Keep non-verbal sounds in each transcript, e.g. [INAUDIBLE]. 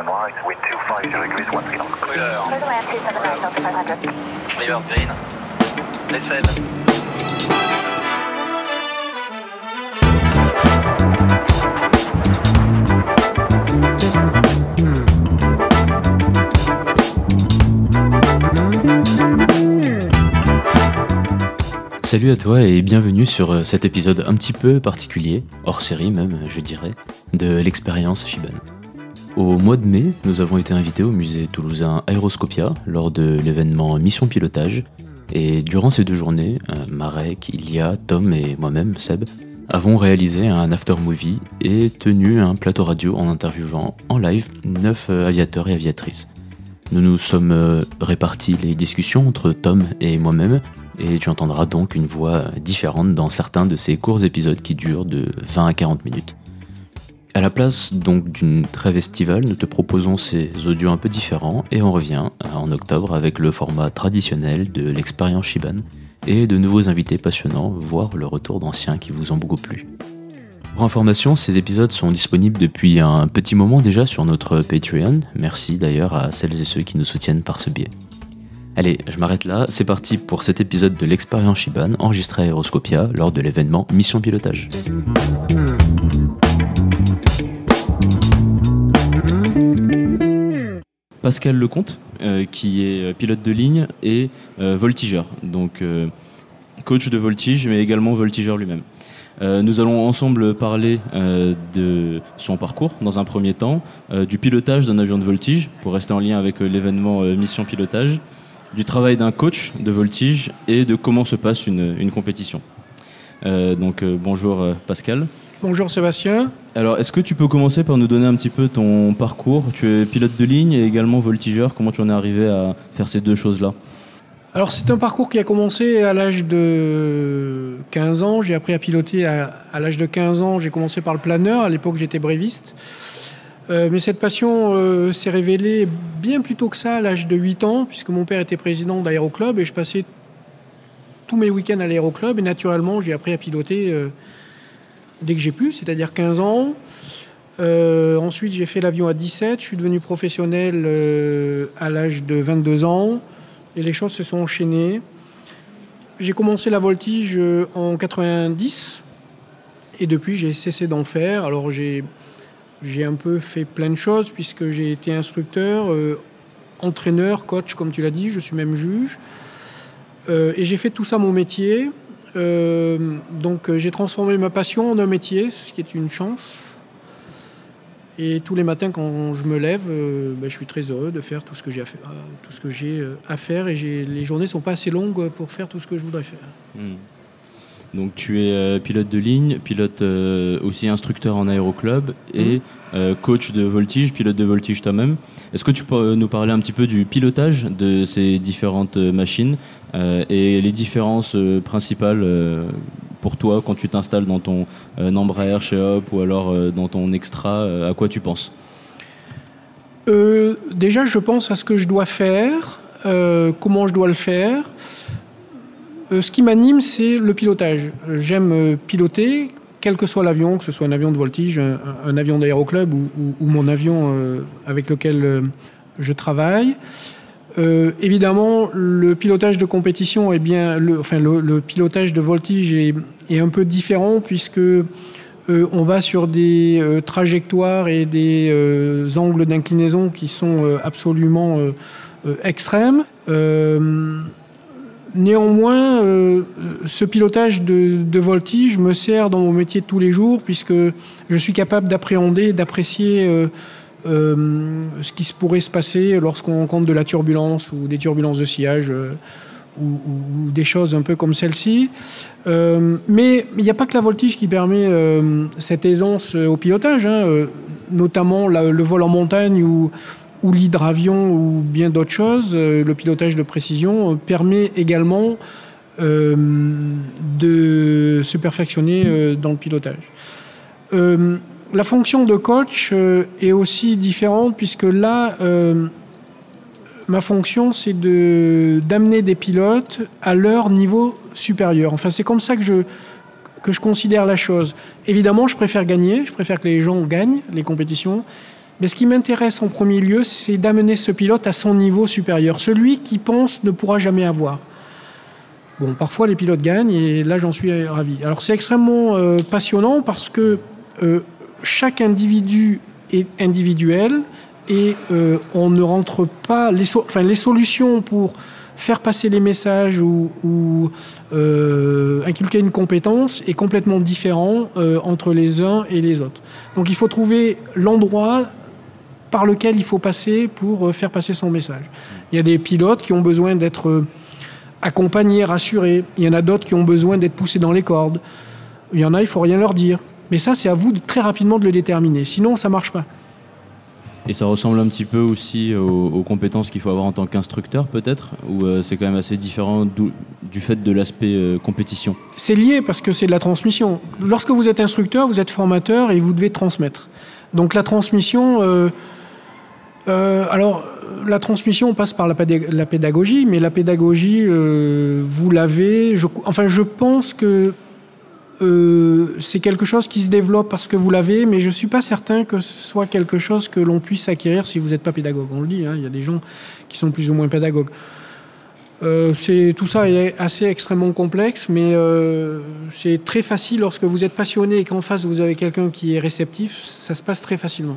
one right, wind 250 degrees, one three knots. Couleur. Clear the land 279 Delta 500. River green. Décède. Salut à toi et bienvenue sur euh, cet épisode un petit peu particulier, hors série même, je dirais, de l'expérience Shiban. Au mois de mai, nous avons été invités au musée toulousain Aéroscopia lors de l'événement Mission Pilotage. Et durant ces deux journées, euh, Marek, Ilia, Tom et moi-même, Seb, avons réalisé un after movie et tenu un plateau radio en interviewant en live neuf euh, aviateurs et aviatrices. Nous nous sommes euh, répartis les discussions entre Tom et moi-même, et tu entendras donc une voix différente dans certains de ces courts épisodes qui durent de 20 à 40 minutes. À la place donc d'une trêve estivale, nous te proposons ces audios un peu différents et on revient euh, en octobre avec le format traditionnel de l'expérience Shiban et de nouveaux invités passionnants, voire le retour d'anciens qui vous ont beaucoup plu. Pour information, ces épisodes sont disponibles depuis un petit moment déjà sur notre Patreon. Merci d'ailleurs à celles et ceux qui nous soutiennent par ce biais. Allez, je m'arrête là, c'est parti pour cet épisode de l'expérience Shiban enregistré à Aeroscopia lors de l'événement Mission Pilotage. Pascal Lecomte, euh, qui est pilote de ligne et euh, voltigeur, donc euh, coach de voltige, mais également voltigeur lui-même. Euh, nous allons ensemble parler euh, de son parcours dans un premier temps, euh, du pilotage d'un avion de voltige, pour rester en lien avec euh, l'événement euh, Mission Pilotage, du travail d'un coach de voltige et de comment se passe une, compétition. Euh, donc euh, bonjour euh, Pascal. Bonjour Sébastien. Alors est-ce que tu peux commencer par nous donner un petit peu ton parcours? Tu es pilote de ligne et également voltigeur. Comment tu en es arrivé à faire ces deux choses-là? Alors c'est un parcours qui a commencé à l'âge de 15 ans. J'ai appris à piloter à, à l'âge de 15 ans. J'ai commencé par le planeur. À l'époque j'étais bréviste. Euh, mais cette passion euh, s'est révélée bien plus tôt que ça à l'âge de 8 ans, puisque mon père était président d'aéroclub et je passais tous mes week-ends à l'aéroclub et naturellement j'ai appris à piloter euh, dès que j'ai pu, c'est-à-dire 15 ans. Euh, ensuite, j'ai fait l'avion à 17. Je suis devenu professionnel euh, à l'âge de 22 ans. Et les choses se sont enchaînées. J'ai commencé la voltige euh, en 90. Et depuis, j'ai cessé d'en faire. Alors, j'ai, j'ai un peu fait plein de choses, puisque j'ai été instructeur, entraîneur, coach, comme tu l'as dit. Je suis même juge. Et j'ai fait tout ça mon métier. Euh, donc euh, j'ai transformé ma passion en un métier, ce qui est une chance. Et tous les matins quand je me lève, euh, ben, je suis très heureux de faire tout ce que j'ai à faire, à faire et les journées sont pas assez longues pour faire tout ce que je voudrais faire. Hmm. Donc tu es euh, pilote de ligne, pilote euh, aussi instructeur en aéroclub et euh, coach de voltige, pilote de voltige toi-même. Est-ce que tu peux nous parler un petit peu du pilotage de ces différentes machines et les différences principales pour toi quand tu t'installes dans ton Embraer chez Hop ou alors dans ton Extra, à quoi tu penses? Déjà, je pense à ce que je dois faire, comment je dois le faire. Euh, ce qui m'anime, c'est le pilotage. J'aime euh, piloter, quel que soit l'avion, que ce soit un avion de voltige, un, avion d'aéroclub ou, mon avion euh, avec lequel je travaille. Évidemment, le pilotage de compétition est bien, le, enfin le, pilotage de voltige est, est un peu différent puisque on va sur des trajectoires et des angles d'inclinaison qui sont absolument extrêmes. Néanmoins, euh, ce pilotage de, voltige me sert dans mon métier de tous les jours puisque je suis capable d'appréhender, d'apprécier euh, euh, ce qui pourrait se passer lorsqu'on rencontre de la turbulence ou des turbulences de sillage ou, des choses un peu comme celle-ci. Mais il n'y a pas que la voltige qui permet cette aisance au pilotage, hein, notamment le vol en montagne ou, ou l'hydravion ou bien d'autres choses. Euh, le pilotage de précision permet également euh, de se perfectionner euh, dans le pilotage. La fonction de coach est aussi différente puisque là, ma fonction, c'est de d'amener des pilotes à leur niveau supérieur. Enfin, c'est comme ça que je que je considère la chose. Évidemment, je préfère gagner, je préfère que les gens gagnent les compétitions, Mais ce qui m'intéresse en premier lieu, c'est d'amener ce pilote à son niveau supérieur, celui qui pense ne pourra jamais avoir. Bon, parfois les pilotes gagnent et là j'en suis ravi. Alors c'est extrêmement euh, passionnant parce que euh, chaque individu est individuel et euh, on ne rentre pas les, enfin, les solutions pour faire passer les messages ou, inculquer une compétence est complètement différent entre les uns et les autres. Donc il faut trouver l'endroit par lequel il faut passer pour euh, faire passer son message. Il y a des pilotes qui ont besoin d'être euh, accompagnés, rassurés. Il y en a d'autres qui ont besoin d'être poussés dans les cordes. Il y en a, il faut rien leur dire. Mais ça, c'est à vous de, très rapidement de le déterminer. Sinon, ça marche pas. Et ça ressemble un petit peu aussi aux, aux compétences qu'il faut avoir en tant qu'instructeur, peut-être? Ou euh, c'est quand même assez différent du fait de l'aspect euh, compétition? C'est lié parce que c'est de la transmission. Lorsque vous êtes instructeur, vous êtes formateur et vous devez transmettre. Donc la transmission, euh, euh, alors la transmission passe par la, pédag- la pédagogie, mais la pédagogie, euh, vous l'avez. Enfin, je pense que euh, c'est quelque chose qui se développe parce que vous l'avez, mais je suis pas certain que ce soit quelque chose que l'on puisse acquérir si vous n'êtes pas pédagogue. On le dit, hein, il y a des gens qui sont plus ou moins pédagogues. C'est tout ça est assez extrêmement complexe, mais c'est très facile lorsque vous êtes passionné et qu'en face vous avez quelqu'un qui est réceptif, ça se passe très facilement.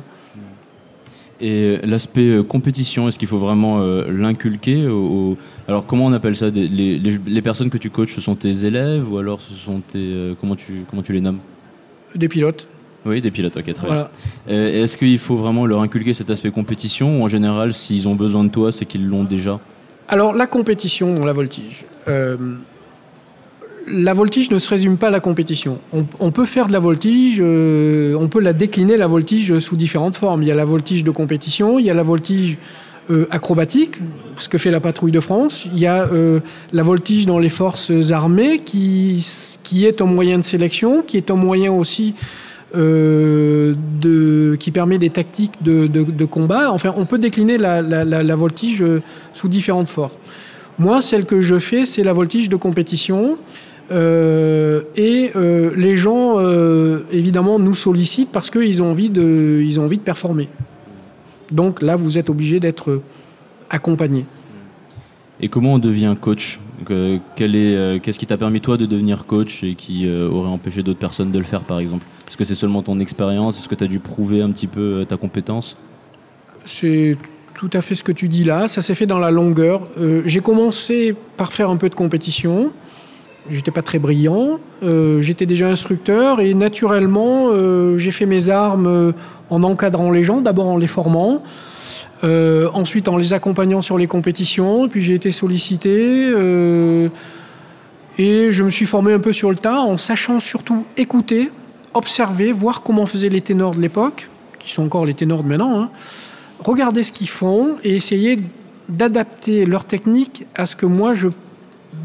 Et l'aspect euh, compétition, est-ce qu'il faut vraiment euh, l'inculquer au- Alors comment on appelle ça les, les- les personnes que tu coaches, ce sont tes élèves ou alors ce sont tes... euh, comment, tu, comment tu les nommes? Des pilotes, Oui, des pilotes, ok, très bien. voilà. Est-ce qu'il faut vraiment leur inculquer cet aspect compétition ou en général, s'ils ont besoin de toi, c'est qu'ils l'ont déjà? Alors la compétition dans la voltige. Euh, la voltige ne se résume pas à la compétition. On, peut faire de la voltige, euh, on peut la décliner la voltige sous différentes formes. Il y a la voltige de compétition, il y a la voltige euh, acrobatique, ce que fait la patrouille de France. Il y a euh, la voltige dans les forces armées qui, qui est un moyen de sélection, qui est un moyen aussi euh, de, qui permet des tactiques de, de- combat. Enfin, on peut décliner la, la- la- la voltige euh, sous différentes formes. Moi, celle que je fais, c'est la voltige de compétition. Euh, et euh, les gens, euh, évidemment, nous sollicitent parce qu'ils ont, envie de- ils ont envie de performer. Donc là, vous êtes obligé d'être accompagné. Et comment on devient coach? Qu'est-ce qui t'a permis toi de devenir coach et qui aurait empêché d'autres personnes de le faire par exemple? Est-ce que c'est seulement ton expérience? Est-ce que tu as dû prouver un petit peu ta compétence? C'est tout à fait ce que tu dis là. Ça s'est fait dans la longueur. J'ai commencé par faire un peu de compétition. J'étais pas très brillant. Euh, J'étais déjà instructeur et naturellement, euh, j'ai fait mes armes euh, en encadrant les gens, d'abord en les formant. Ensuite, en les accompagnant sur les compétitions, puis j'ai été sollicité et je me suis formé un peu sur le tas en sachant surtout écouter, observer, voir comment faisaient les ténors de l'époque, qui sont encore les ténors de maintenant. hein. Regarder ce qu'ils font et essayer d'adapter leur technique à ce que moi je,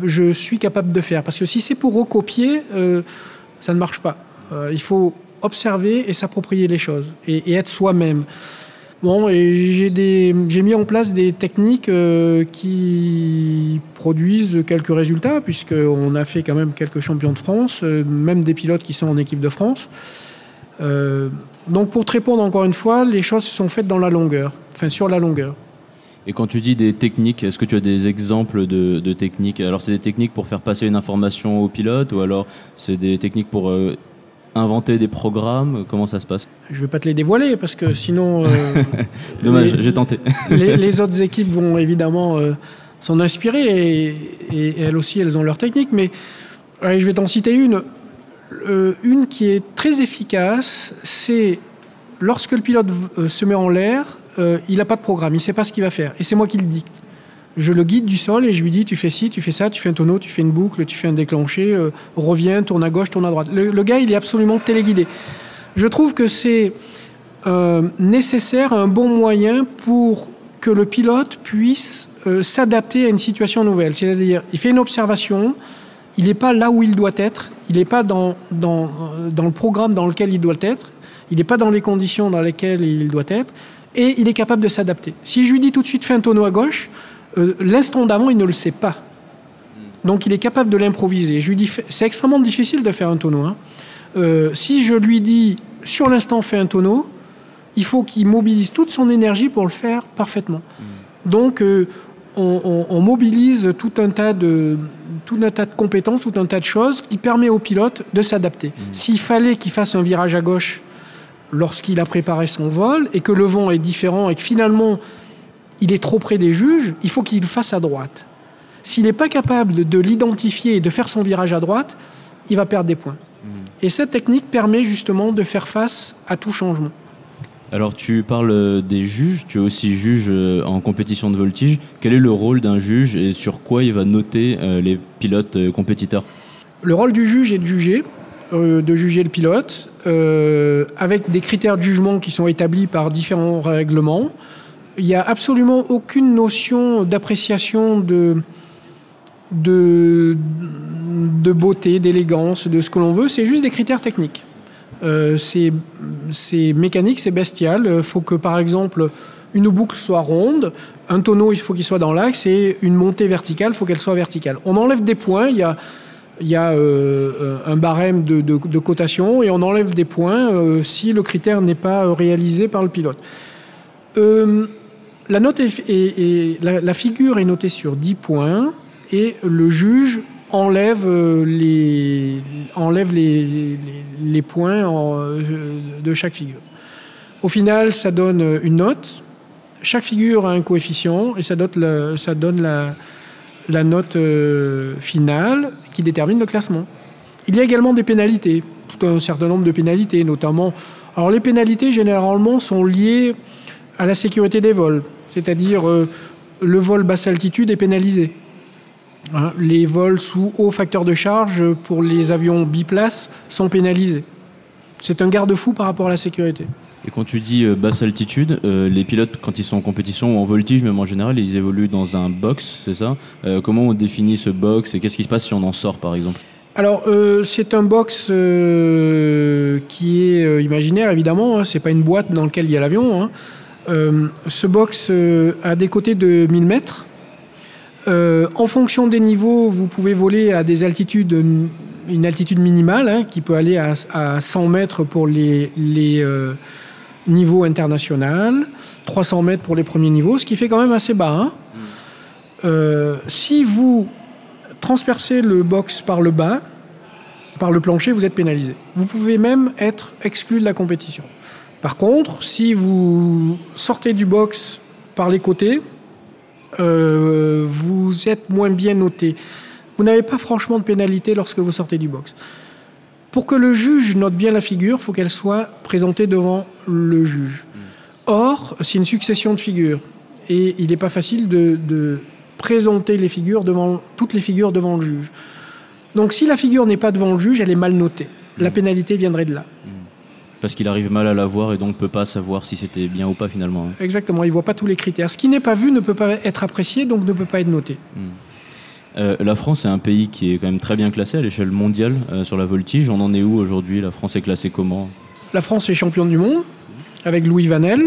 je suis capable de faire. Parce que si c'est pour recopier, euh, ça ne marche pas. Euh, il faut observer et s'approprier les choses et, être soi-même. Bon, j'ai mis en place des techniques euh, qui produisent quelques résultats, puisqu'on a fait quand même quelques champions de France, même des pilotes qui sont en équipe de France. Donc pour te répondre encore une fois, les choses se sont faites dans la longueur, enfin sur la longueur. Et quand tu dis des techniques, est-ce que tu as des exemples de, de techniques? Alors c'est des techniques pour faire passer une information au pilote ou alors c'est des techniques pour euh, inventer des programmes? Comment ça se passe? Je ne vais pas te les dévoiler parce que sinon euh, [LAUGHS] Dommage, j'ai tenté. [LAUGHS] les, les autres équipes vont évidemment euh, s'en inspirer et, et elles aussi elles ont leur technique. Mais allez, je vais t'en citer une. Une qui est très efficace, c'est lorsque le pilote se met en l'air, euh, il n'a pas de programme, il ne sait pas ce qu'il va faire. Et c'est moi qui le dicte. Je le guide du sol et je lui dis tu fais ci, tu fais ça, tu fais un tonneau, tu fais une boucle, tu fais un déclenché, euh, reviens, tourne à gauche, tourne à droite. Le, gars, il est absolument téléguidé. Je trouve que c'est euh, nécessaire, un bon moyen pour que le pilote puisse s'adapter à une situation nouvelle. C'est-à-dire, il fait une observation, il n'est pas là où il doit être, il n'est pas dans le programme dans lequel il doit être, il n'est pas dans les conditions dans lesquelles il doit être, et il est capable de s'adapter. Si je lui dis tout de suite fais un tonneau à gauche, euh, l'instant d'avant, il ne le sait pas. Donc il est capable de l'improviser. Je lui dis, fais- c'est extrêmement difficile de faire un tonneau. hein. Euh, si je lui dis sur l'instant fais un tonneau, il faut qu'il mobilise toute son énergie pour le faire parfaitement. Donc, euh, on, on- on mobilise tout un, tas de, tout un tas de compétences, tout un tas de choses qui permet au pilote de s'adapter. S'il fallait qu'il fasse un virage à gauche lorsqu'il a préparé son vol et que le vent est différent et que finalement il est trop près des juges, il faut qu'il fasse à droite. S'il n'est pas capable de, de l'identifier et de faire son virage à droite, il va perdre des points. Et cette technique permet justement de faire face à tout changement. Alors tu parles des juges, tu es aussi juge euh, en compétition de voltige. Quel est le rôle d'un juge et sur quoi il va noter euh, les pilotes euh, compétiteurs? Le rôle du juge est de juger, de juger le pilote, euh, avec des critères de jugement qui sont établis par différents règlements. Il n'y a absolument aucune notion d'appréciation de, de, de beauté, d'élégance, de ce que l'on veut. C'est juste des critères techniques. Euh, c'est c'est mécanique, c'est bestial. Il faut que, par exemple, une boucle soit ronde, un tonneau, il faut qu'il soit dans l'axe, et une montée verticale, il faut qu'elle soit verticale. On enlève des points, il y a, il y a euh, un barème de, cotation, et on enlève des points euh, si le critère n'est pas euh, réalisé par le pilote. Euh, la, note la, figure est notée sur 10 points, et le juge enlève euh, les, points euh, de chaque figure. Au final, ça donne une note. Chaque figure a un coefficient et ça donne la, la note euh, finale qui détermine le classement. Il y a également des pénalités, tout un certain nombre de pénalités, notamment. Alors les pénalités généralement sont liées à la sécurité des vols, c'est-à-dire euh, le vol basse altitude est pénalisé. Hein, les vols sous haut facteur de charge pour les avions biplaces sont pénalisés. C'est un garde-fou par rapport à la sécurité. Et quand tu dis euh, basse altitude, euh, les pilotes, quand ils sont en compétition ou en voltige, même en général, ils évoluent dans un box, c'est ça? Euh, Comment on définit ce box et qu'est-ce qui se passe si on en sort, par exemple? Alors, euh, c'est un box euh, qui est euh, imaginaire, évidemment. Hein, c'est pas une boîte dans laquelle il y a l'avion. hein. Ce box a des côtés de 1000 mètres. En fonction des niveaux, vous pouvez voler à des altitudes, une altitude minimale hein, qui peut aller à, à 100 mètres pour les, les euh, niveaux internationaux, 300 mètres pour les premiers niveaux, ce qui fait quand même assez bas. hein. Euh, si vous transpercez le box par le bas, par le plancher, vous êtes pénalisé. Vous pouvez même être exclu de la compétition. Par contre, si vous sortez du box par les côtés, euh, vous êtes moins bien noté. Vous n'avez pas franchement de pénalité lorsque vous sortez du box. Pour que le juge note bien la figure, il faut qu'elle soit présentée devant le juge. Or, c'est une succession de figures. Et il n'est pas facile de, de présenter les figures devant, toutes les figures devant le juge. Donc si la figure n'est pas devant le juge, elle est mal notée. La pénalité viendrait de là. Parce qu'il arrive mal à la voir et donc peut pas savoir si c'était bien ou pas finalement. hein. Exactement, il ne voit pas tous les critères. Ce qui n'est pas vu ne peut pas être apprécié, donc ne peut pas être noté. Euh, la France est un pays qui est quand même très bien classé à l'échelle mondiale euh, sur la voltige. On en est où aujourd'hui? La France est classée comment? La France est championne du monde, avec Louis Vanel,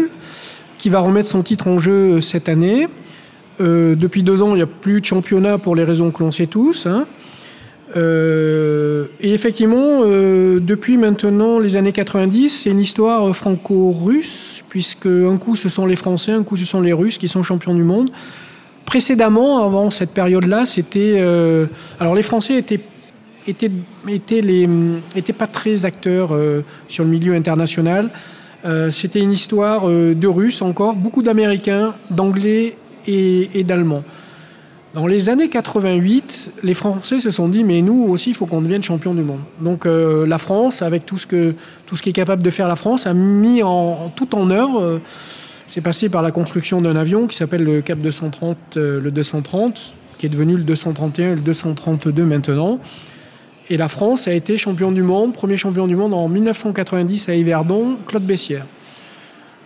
qui va remettre son titre en jeu cette année. Euh, depuis deux ans, il n'y a plus de championnat pour les raisons que l'on sait tous. hein. Euh, et effectivement, euh, depuis maintenant les années 90, c'est une histoire euh, franco-russe, puisque un coup ce sont les Français, un coup ce sont les Russes qui sont champions du monde. Précédemment, avant cette période-là, c'était. euh, alors les Français étaient étaient, étaient, les, étaient pas très acteurs euh, sur le milieu international. Euh, c'était une histoire de Russes encore, beaucoup d'Américains, d'Anglais et, d'Allemands. Dans les années 88, les Français se sont dit mais nous aussi il faut qu'on devienne champion du monde. Donc la France, avec tout ce que tout ce qui est capable de faire la France, a mis tout en œuvre. C'est passé par la construction d'un avion qui s'appelle le Cap 230, euh, le 230, qui est devenu le 231 et le 232 maintenant. Et la France a été champion du monde, premier champion du monde en 1990 à Yverdon, Claude Bessières.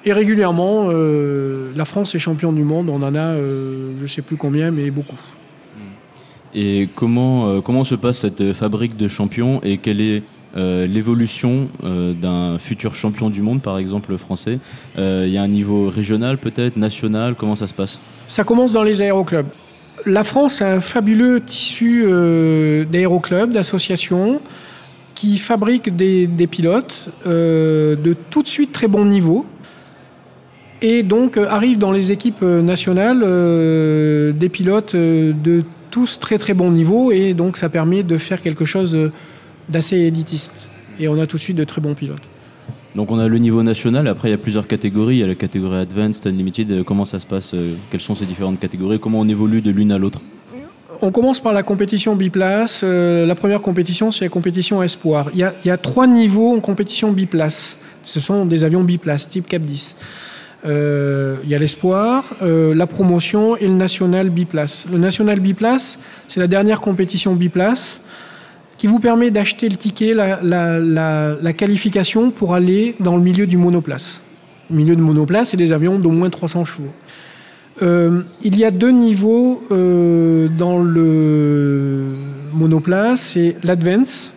Et régulièrement, euh, la France est champion du monde. On en a, euh, je ne sais plus combien, mais beaucoup. Et comment, comment se passe cette fabrique de champions et quelle est euh, l'évolution euh, d'un futur champion du monde, par exemple français Euh, Il y a un niveau régional peut-être, national Comment ça se passe? Ça commence dans les aéroclubs. La France a un fabuleux tissu d'aéroclubs, d'associations, qui fabriquent des, pilotes de tout de suite très bon niveau. Et donc arrivent dans les équipes nationales des pilotes de tous très très bon niveau et donc ça permet de faire quelque chose d'assez élitiste. Et on a tout de suite de très bons pilotes. Donc on a le niveau national, après il y a plusieurs catégories, il y a la catégorie Advanced, Unlimited, Euh, comment ça se passe euh, Quelles sont ces différentes catégories? Comment on évolue de l'une à l'autre? On commence par la compétition biplace. Euh, la première compétition, c'est la compétition espoir. Il y, a, il y a trois niveaux en compétition biplace. Ce sont des avions biplaces, type Cap 10. Euh, il y a l'espoir, euh, la promotion et le national biplace. Le national biplace, c'est la dernière compétition biplace qui vous permet d'acheter le ticket, la, la- la- la qualification pour aller dans le milieu du monoplace. Le milieu de monoplace, c'est des avions d'au moins 300 chevaux. Euh, il y a deux niveaux euh, dans le monoplace, c'est l'Advance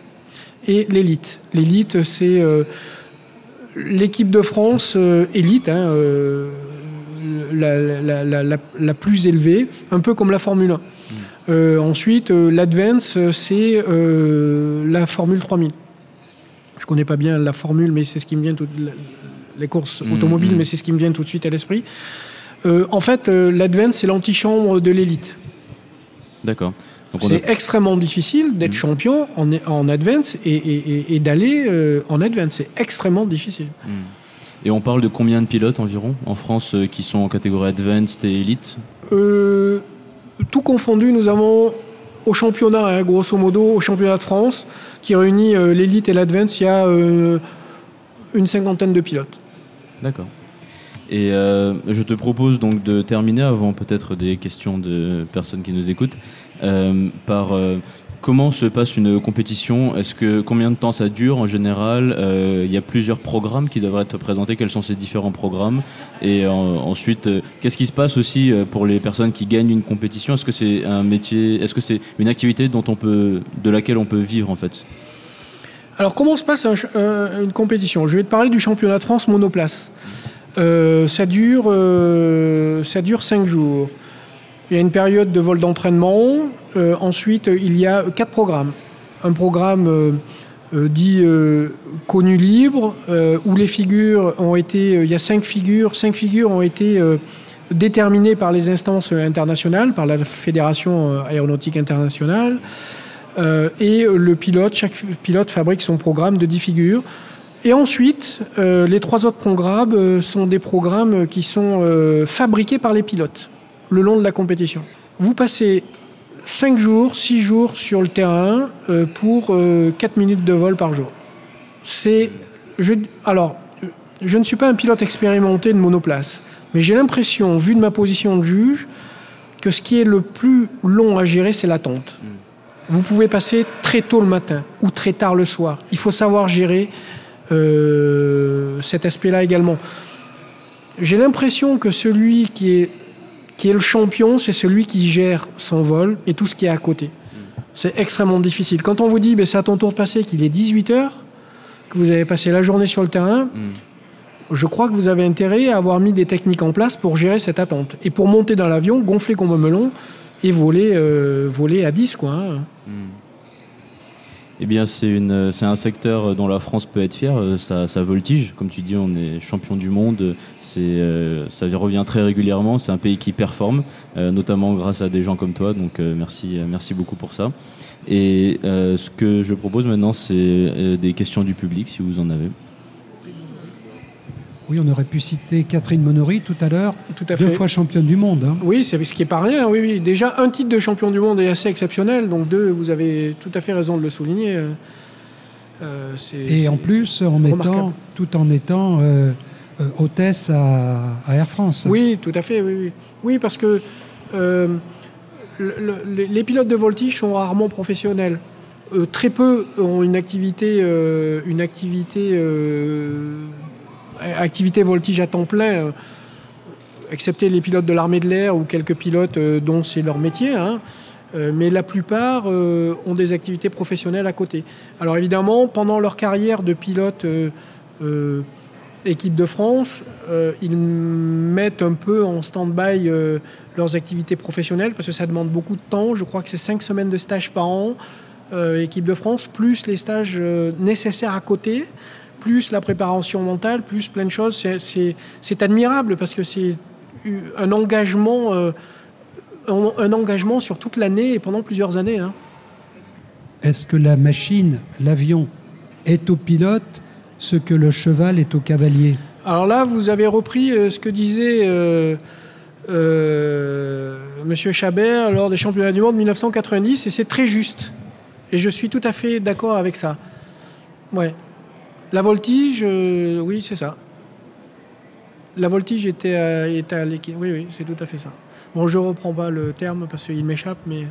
et l'Elite. L'Elite, c'est euh, l'équipe de France euh, élite, hein, euh, la- la- la- la plus élevée, un peu comme la Formule 1. Euh, ensuite, euh, l'Advance, euh, c'est la Formule 3000. Je connais pas bien la formule, mais c'est ce qui me vient tout, les courses Mhm, automobiles, mhm. mais c'est ce qui me vient tout de suite à l'esprit. En fait, l'Advance, c'est l'antichambre de l'élite. D'accord. A- C'est extrêmement difficile d'être Mhm. champion en, en Advance et, et- et- et d'aller euh, en Advance. C'est extrêmement difficile. Et on parle de combien de pilotes environ en France euh, qui sont en catégorie Advanced et Elite Euh, tout confondu, nous avons au championnat, hein, grosso modo, au championnat de France, qui réunit euh, l'élite et l'Advance, il y a euh, une cinquantaine de pilotes. D'accord. Et euh, je te propose donc de terminer avant peut-être des questions de personnes qui nous écoutent par comment se passe une compétition? Est-ce que combien de temps ça dure en général? Euh, Il y a plusieurs programmes qui devraient être présentés. Quels sont ces différents programmes? Et ensuite, euh, qu'est-ce qui se passe aussi euh, pour les personnes qui gagnent une compétition? Est-ce que c'est un métier Est-ce que c'est une activité dont on peut, de laquelle on peut vivre en fait? Alors, comment se passe une compétition? Je vais te parler du championnat de France monoplace. Ça, dure, ça dure cinq jours. Il y a une période de vol d'entraînement. Euh, ensuite, il y a quatre programmes. Un programme euh, euh, dit connu libre, où les figures ont été. il y a cinq figures. Cinq figures ont été déterminées par les instances internationales, par la Fédération aéronautique internationale. Et le pilote, chaque pilote fabrique son programme de 10 figures. Et ensuite, les trois autres programmes sont des programmes qui sont fabriqués par les pilotes le long de la compétition. Vous passez 5 jours, 6 jours sur le terrain euh, pour euh, 4 minutes de vol par jour. C'est. Je, alors, je ne suis pas un pilote expérimenté de monoplace, mais j'ai l'impression, vu de ma position de juge, que ce qui est le plus long à gérer, c'est l'attente. Vous pouvez passer très tôt le matin ou très tard le soir. Il faut savoir gérer euh, cet aspect-là également. J'ai l'impression que celui qui est, qui est le champion, c'est celui qui gère son vol et tout ce qui est à côté. C'est extrêmement difficile. Quand on vous dit, ben, c'est à ton tour de passer, qu'il est 18 heures, que vous avez passé la journée sur le terrain, je crois que vous avez intérêt à avoir mis des techniques en place pour gérer cette attente. Et pour monter dans l'avion, gonfler comme un melon et voler, euh, voler à 10. Quoi, hein. Eh bien, c'est un secteur dont la France peut être fière. Euh, Ça, ça voltige, comme tu dis, on est champion du monde. Euh, ça revient très régulièrement. C'est un pays qui performe, euh, notamment grâce à des gens comme toi. Donc, merci, merci beaucoup pour ça. Et ce que je propose maintenant, c'est des questions du public, si vous en avez. Oui, on aurait pu citer Catherine Monory tout à l'heure, Tout à deux fait. fois championne du monde. hein. Oui, c'est ce qui est pas rien. Oui, oui. Déjà, un titre de champion du monde est assez exceptionnel. Donc, deux, vous avez tout à fait raison de le souligner. Euh, euh, Et en plus, en étant, tout en étant euh, euh, hôtesse à, à Air France. Oui, tout à fait, oui, oui. Oui, parce que le- le- les- pilotes de voltige sont rarement professionnels. Très peu ont une activité, une activité, activité voltige à temps plein, euh, excepté les pilotes de l'armée de l'air ou quelques pilotes euh, dont c'est leur métier. hein. Euh, mais la plupart ont des activités professionnelles à côté. Alors évidemment, pendant leur carrière de pilote équipe de France, ils mettent un peu en stand-by leurs activités professionnelles parce que ça demande beaucoup de temps. Je crois que c'est cinq semaines de stage par an, équipe de France, plus les stages nécessaires à côté plus la préparation mentale, plus plein de choses. C'est- admirable parce que c'est eu un engagement, euh, un, un engagement sur toute l'année et pendant plusieurs années. hein. Est-ce que la machine, l'avion, est au pilote ce que le cheval est au cavalier? Alors là, vous avez repris euh, ce que disait euh, euh, Monsieur Chabert lors des championnats du monde 1990 et c'est très juste. Et je suis tout à fait d'accord avec ça. Ouais. La voltige, euh, oui, c'est ça. La voltige était à, était à l'équipe. Oui, oui, c'est tout à fait ça. Bon, je reprends pas le terme parce qu'il m'échappe, mais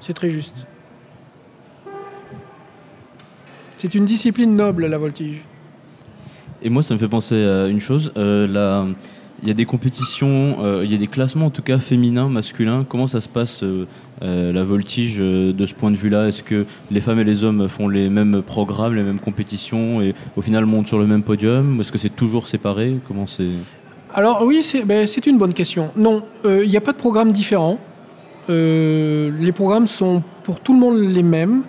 c'est très juste. C'est une discipline noble, la voltige. Et moi, ça me fait penser à une chose. euh, Il y a des compétitions, euh, il y a des classements en tout cas féminins, masculins. Comment ça se passe euh, la voltige euh, de ce point de vue-là Est-ce que les femmes et les hommes font les mêmes programmes, les mêmes compétitions et au final montent sur le même podium est-ce que c'est toujours séparé? Comment c'est? Alors oui, c'est ben, une bonne question. Non, euh, il n'y a pas de programme différent. Les programmes sont pour tout le monde les mêmes.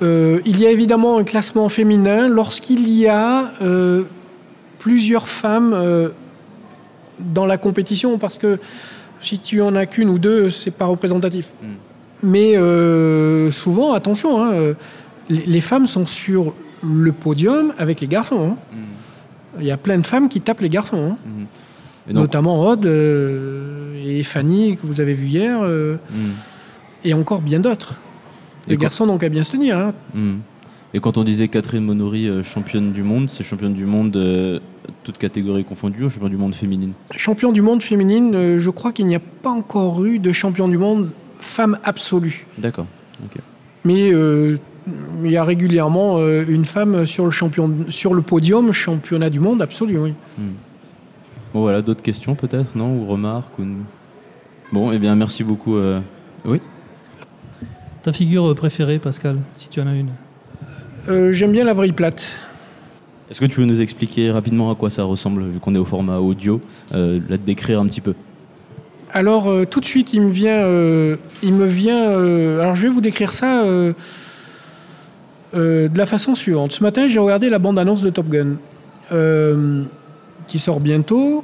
Il y a évidemment un classement féminin lorsqu'il y a plusieurs femmes dans la compétition, parce que si tu en as qu'une ou deux, c'est pas représentatif. Mm. Mais euh, souvent, attention, hein, euh, les, femmes sont sur le podium avec les garçons. hein. Il y a plein de femmes qui tapent les garçons. hein. Et donc- Notamment Aude euh, et Fanny, que vous avez vu hier, euh, Hmm. et encore bien d'autres. Les garçons n'ont qu'à bien se tenir. Hmm. Et quand on disait Catherine Monory euh, championne du monde, c'est championne du monde toutes catégories confondues ou championne du monde féminine Champion du monde féminine, euh, je crois qu'il n'y a pas encore eu de champion du monde femme absolue. D'accord. Mais euh, il y a régulièrement euh, une femme sur le, champion, sur le podium championnat du monde absolu. Oui. Bon voilà, d'autres questions peut-être, non Ou remarques ou... Bon, eh bien merci beaucoup. euh, Oui Ta figure préférée, Pascal, si tu en as une? Euh, J'aime bien la vrille plate. Est-ce que tu veux nous expliquer rapidement à quoi ça ressemble, vu qu'on est au format audio, euh, de décrire un petit peu? Alors euh, tout de suite, il me vient, euh, il me vient. alors je vais vous décrire ça de la façon suivante. Ce matin, j'ai regardé la bande-annonce de Top Gun, qui sort bientôt.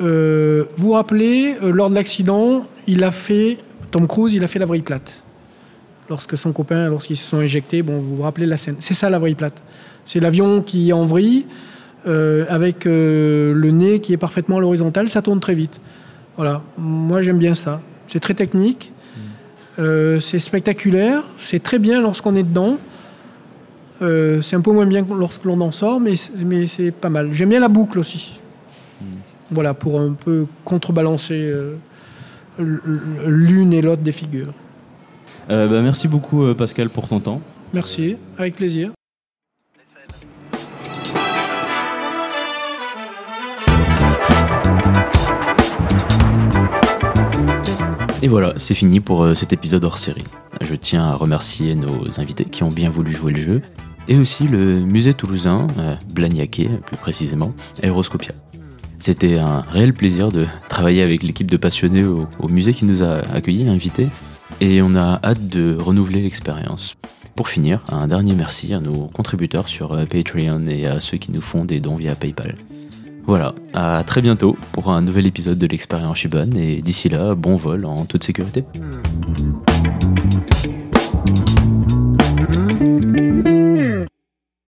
Vous vous rappelez, lors de l'accident, il a fait Tom Cruise, il a fait la vrille plate. Lorsque son copain, lorsqu'ils se sont éjectés, bon, vous vous rappelez la scène. C'est ça la vrille plate. C'est l'avion qui est en vrille, euh, avec euh, le nez qui est parfaitement à l'horizontale, ça tourne très vite. Voilà, moi j'aime bien ça. C'est très technique, euh, c'est spectaculaire, c'est très bien lorsqu'on est dedans. C'est un peu moins bien lorsque l'on en sort, mais, c'est- mais c'est pas mal. J'aime bien la boucle aussi. Voilà, pour un peu contrebalancer l'une et l'autre des figures. Euh, bah, Merci beaucoup euh, Pascal pour ton temps. Merci, avec plaisir. Et voilà, c'est fini pour euh, cet épisode hors série. Je tiens à remercier nos invités qui ont bien voulu jouer le jeu, et aussi le musée toulousain, euh, Blagnaquet plus précisément, Aéroscopia. C'était un réel plaisir de travailler avec l'équipe de passionnés au, au musée qui nous a accueillis et invités, et on a hâte de renouveler l'expérience. Pour finir, un dernier merci à nos contributeurs sur euh, Patreon et à ceux qui nous font des dons via PayPal. Voilà, à très bientôt pour un nouvel épisode de l'expérience Shiban et d'ici là, bon vol en toute sécurité. Hmm.